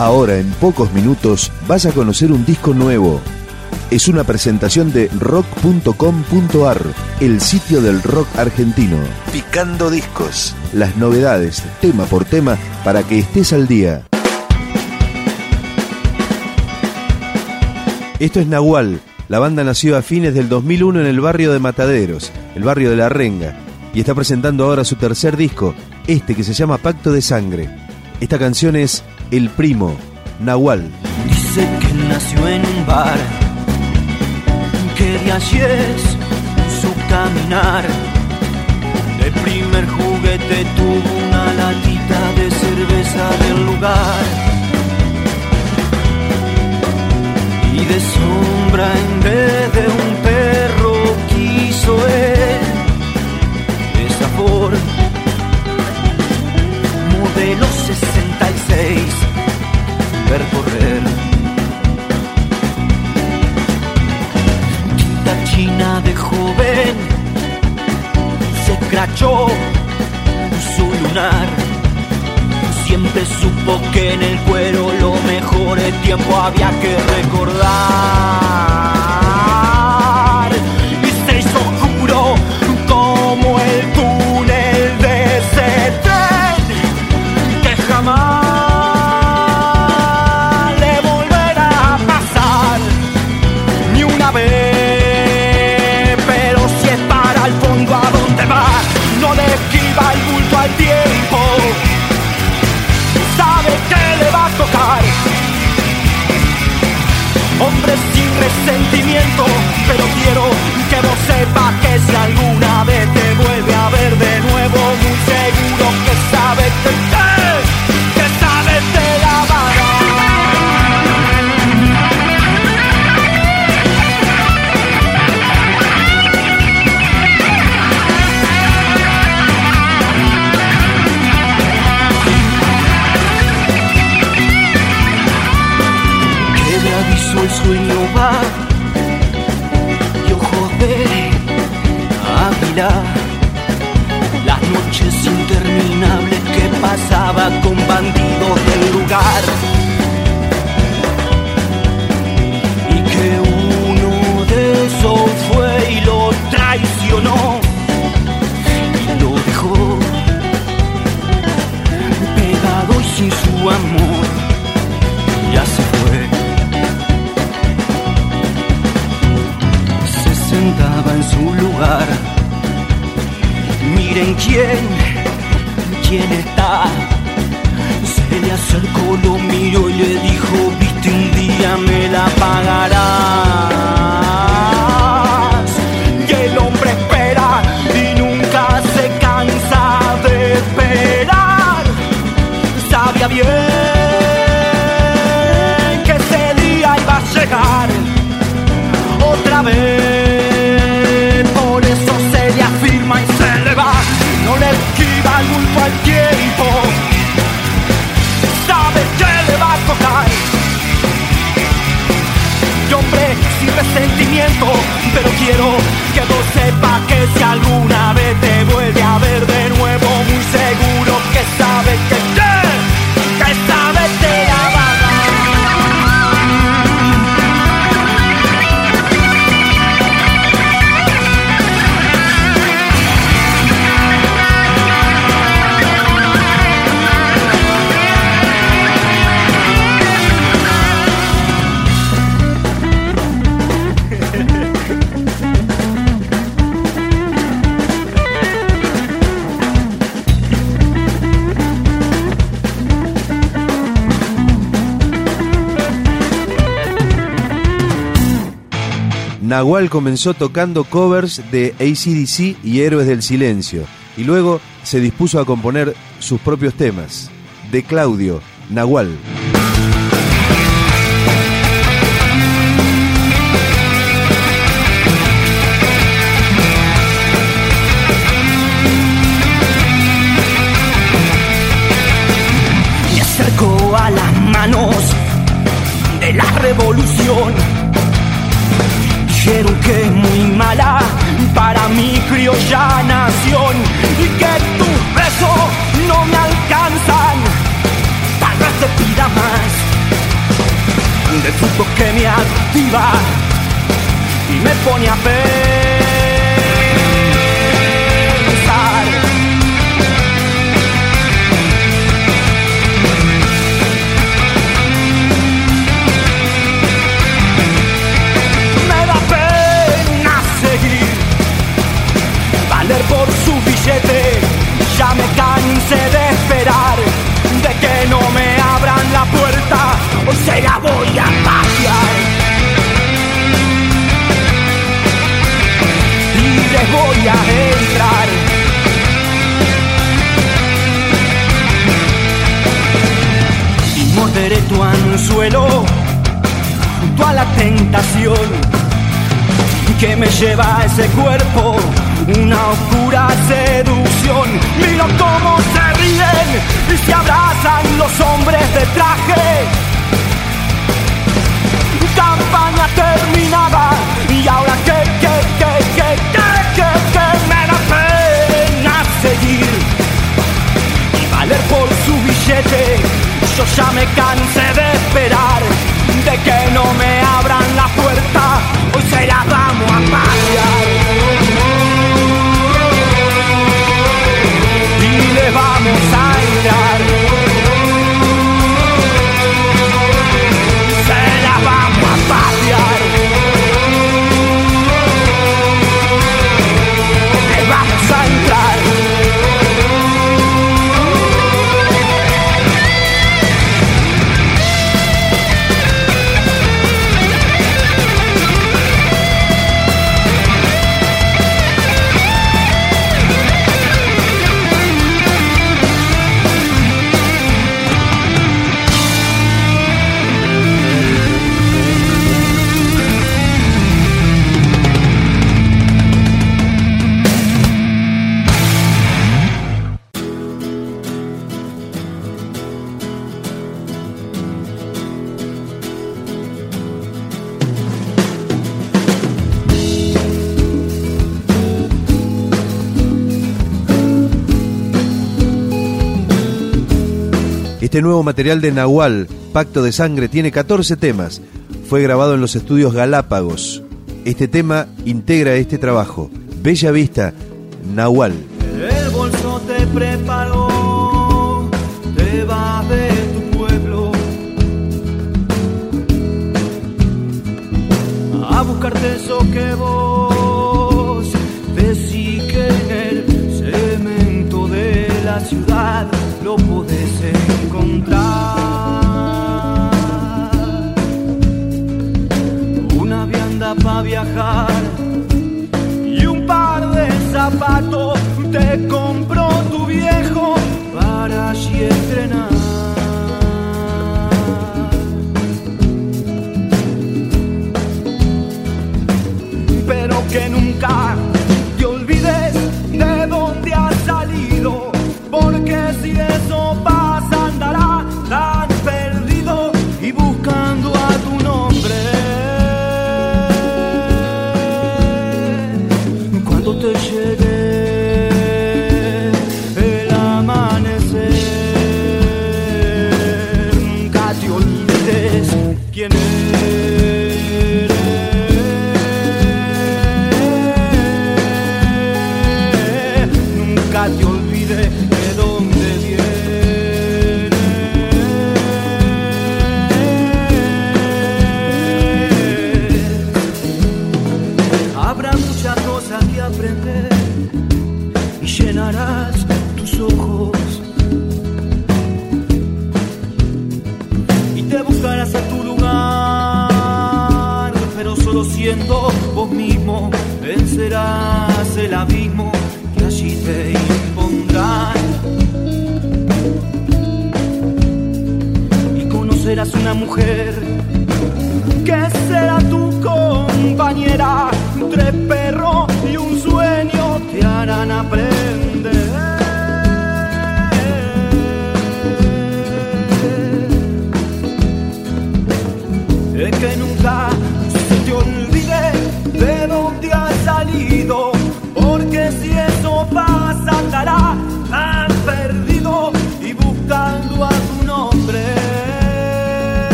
Ahora, en pocos minutos, vas a conocer un disco nuevo. Es una presentación de rock.com.ar, el sitio del rock argentino. Picando discos. Las novedades, tema por tema, para que estés al día. Esto es Nahual. La banda nació a fines del 2001 en el barrio de Mataderos, el barrio de La Renga, y está presentando ahora su tercer disco, este que se llama Pacto de Sangre. Esta canción es El Primo, Nahual. Dice que nació en un bar, que de allí es su caminar. El primer juguete tuvo una latita de cerveza del lugar. Y de sombra en vez de un perro quiso él pero quiero que vos sepas que si alguna vez te vuelve a ver de nuevo, muy seguro que sabe que te, que sabe te la va a dar. que de aviso el sueño va quién, quién está. Se le acercó, lo miró y le dijo, viste un día me la pagarás. Y el hombre espera y nunca se cansa de esperar. Sabía bien el tiempo. Sabe que le va a tocar. Y hombre sin resentimiento, pero quiero que vos sepas que si alguna vez te vuelve a ver Nahual comenzó tocando covers de ACDC y Héroes del Silencio, y luego se dispuso a componer sus propios temas. De Claudio, Nahual. Fruto que me activa y me pone a pensar. Me da pena seguir, valer por su billete, ya me cansé de esperar, de que no me abran la puerta, hoy se tentación que me lleva a ese cuerpo, una oscura seducción. Miro cómo se ríen y se abrazan los hombres de traje. Campaña terminada y ahora que, que, que, que, que, que, que me da pena seguir y valer por su billete. Yo ya me cansé Este nuevo material de Nahual, Pacto de Sangre, tiene 14 temas. Fue grabado en los estudios Galápagos. Este tema integra este trabajo. Bella Vista, Nahual. El bolso te preparó, te vas de tu pueblo a buscarte eso que vos decís que en el cemento de la ciudad lo podés encontrar. Una vianda para viajar y un par de zapatos te compró tu viejo para allí estrenar. Pero que nunca solo siendo vos mismo vencerás el abismo que allí te impondrán. Y conocerás una mujer que será tu compañera. Tres perros y un sueño te harán aprender.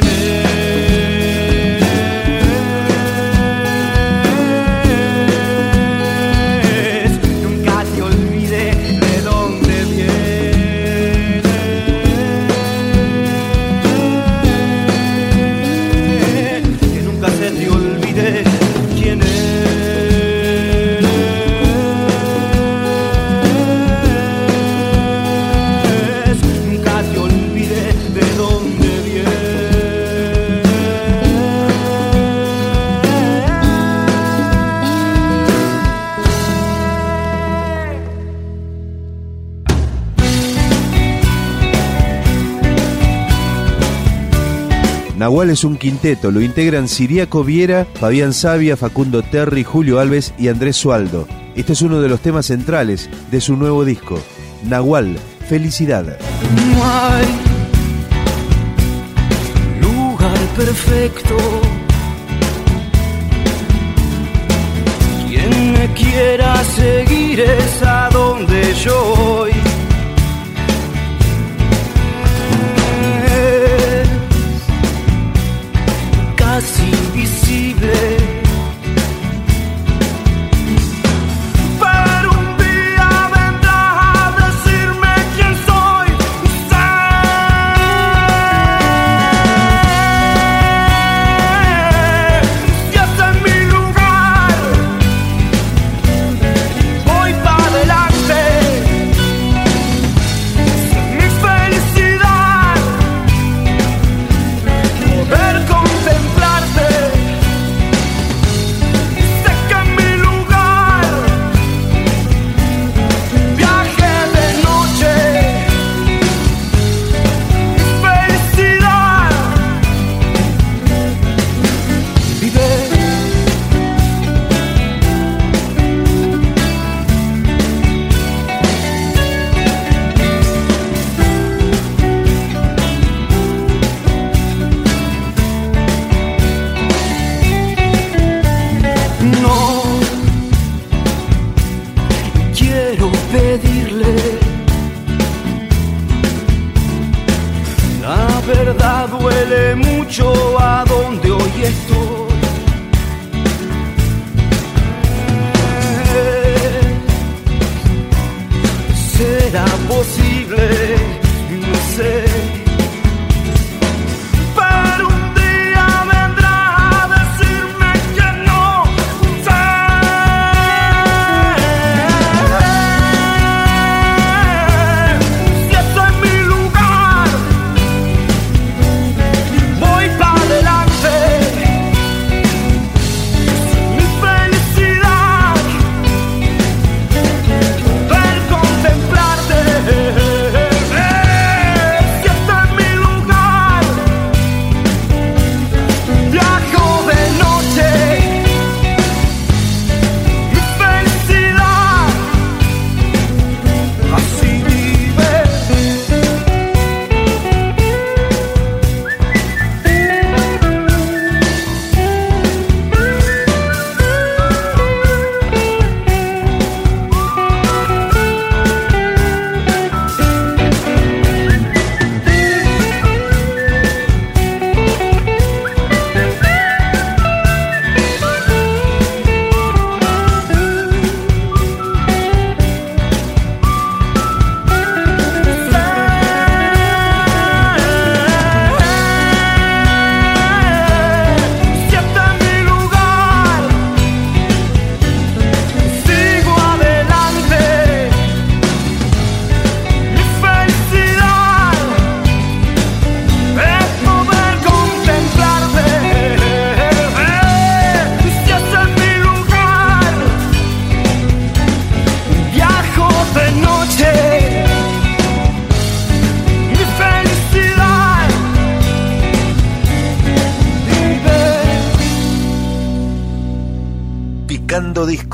beginning. Nahual es un quinteto, lo integran Siriaco Viera, Fabián Sabia, Facundo Terry, Julio Alves y Andrés Sualdo. Este es uno de los temas centrales de su nuevo disco, Nahual, Felicidad. No hay lugar perfecto. Quien me quiera seguir es a donde yo. invisíveis.